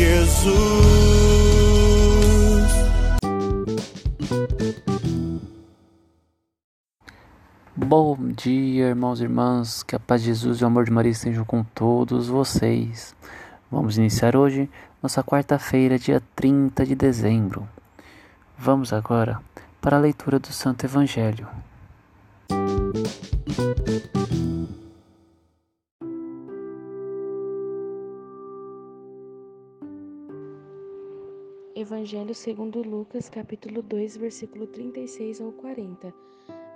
Jesus. Bom dia, irmãos e irmãs, que a paz de Jesus e o amor de Maria estejam com todos vocês. Vamos iniciar hoje nossa quarta-feira, dia 30 de dezembro. Vamos agora para a leitura do Santo Evangelho. Evangelho segundo Lucas, capítulo 2, versículo 36 ao 40.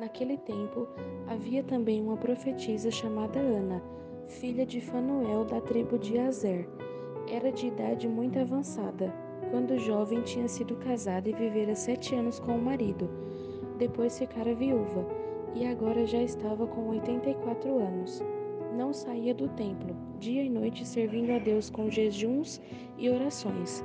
Naquele tempo, havia também uma profetisa chamada Ana, filha de Fanuel da tribo de Azer. Era de idade muito avançada, quando jovem tinha sido casada e vivera sete anos com o marido. Depois ficara viúva, e agora já estava com 84 anos. Não saía do templo, dia e noite servindo a Deus com jejuns e orações.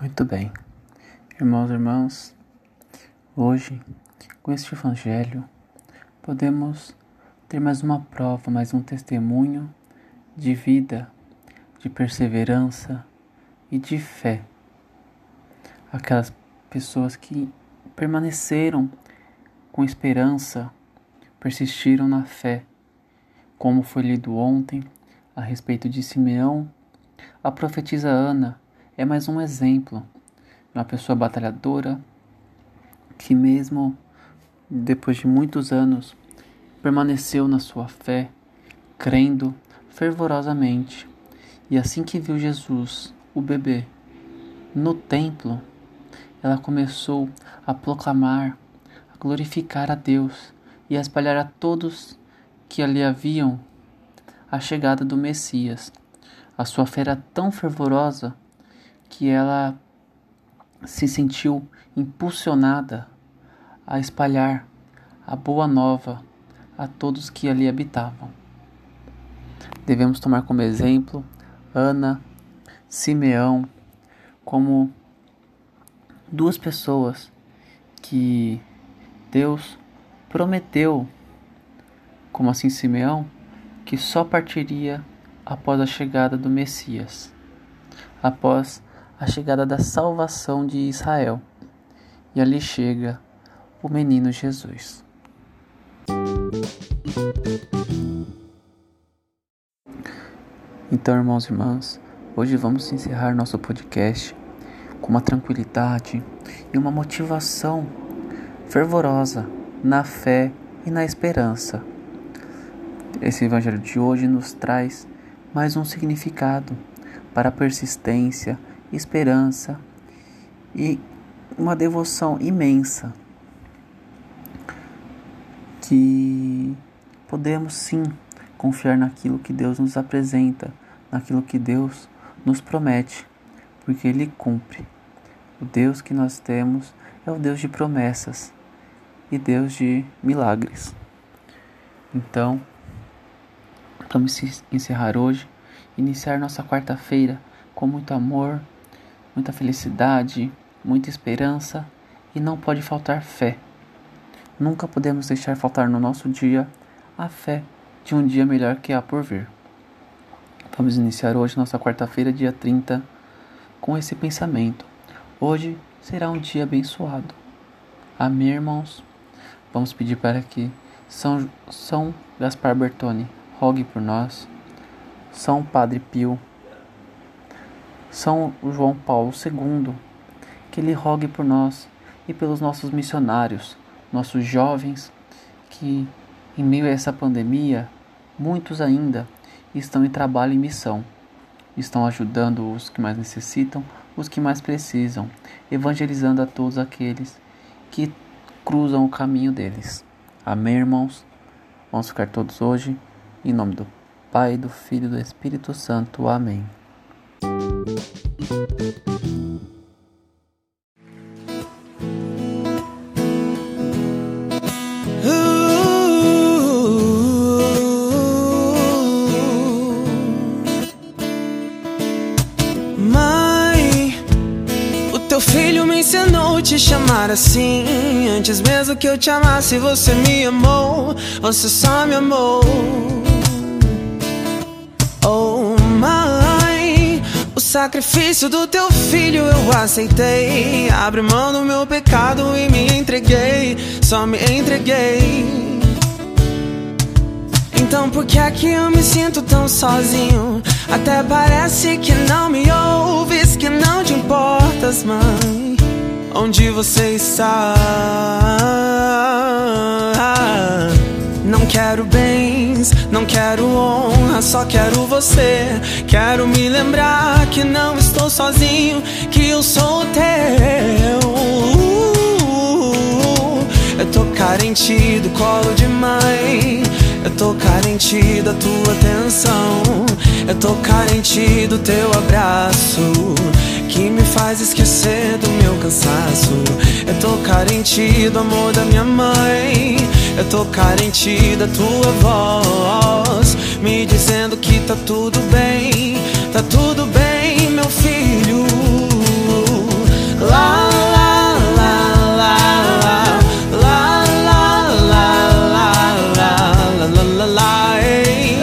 Muito bem, irmãos e irmãs, hoje, com este Evangelho, podemos ter mais uma prova, mais um testemunho de vida, de perseverança e de fé. Aquelas pessoas que permaneceram com esperança, persistiram na fé, como foi lido ontem a respeito de Simeão, a profetisa Ana é mais um exemplo de uma pessoa batalhadora que, mesmo depois de muitos anos, permaneceu na sua fé, crendo fervorosamente. E assim que viu Jesus, o bebê, no templo, ela começou a proclamar, a glorificar a Deus e a espalhar a todos que ali haviam a chegada do Messias. A sua fé era tão fervorosa que ela se sentiu impulsionada a espalhar a boa nova a todos que ali habitavam. Devemos tomar como exemplo Ana, Simeão, como duas pessoas que Deus prometeu, como assim Simeão, que só partiria após a chegada do Messias, após a chegada da salvação de Israel. E ali chega o menino Jesus. Então, irmãos e irmãs, hoje vamos encerrar nosso podcast com uma tranquilidade e uma motivação fervorosa na fé e na esperança. Esse evangelho de hoje nos traz mais um significado para persistência esperança e uma devoção imensa que podemos sim confiar naquilo que Deus nos apresenta, naquilo que Deus nos promete, porque Ele cumpre. O Deus que nós temos é o Deus de promessas e Deus de milagres. Então, Vamos encerrar hoje, iniciar nossa quarta-feira com muito amor, muita felicidade, muita esperança e não pode faltar fé. Nunca podemos deixar faltar no nosso dia a fé de um dia melhor que há por vir. Vamos iniciar hoje nossa quarta-feira, dia 30, com esse pensamento. Hoje será um dia abençoado. Amém, irmãos? Vamos pedir para que São, São Gaspar Bertoni rogue por nós. São Padre Pio, São João Paulo II, que ele rogue por nós e pelos nossos missionários, nossos jovens, que em meio a essa pandemia, muitos ainda estão em trabalho e missão, estão ajudando os que mais necessitam, os que mais precisam, evangelizando a todos aqueles que cruzam o caminho deles. Amém, irmãos? Vamos ficar todos hoje em nome do Pai, do Filho e do Espírito Santo. Amém. Te chamar assim. Antes mesmo que eu te amasse, você me amou. Você só me amou. Sacrifício do teu filho eu aceitei. Abre mão do meu pecado e me entreguei. Só me entreguei. Então por que é que eu me sinto tão sozinho? Até parece que não me ouves, que não te importas, mãe. Onde você está? Não quero bens, não quero honra, só quero você. Quero me lembrar que não estou sozinho, que eu sou teu. Eu tô carente do colo de mãe. Eu tô carente da tua atenção. Eu tô carente do teu abraço que me faz esquecer do meu cansaço. Eu tô carente do amor da minha mãe. Eu tô carente da tua voz, me dizendo que tá tudo bem, tá tudo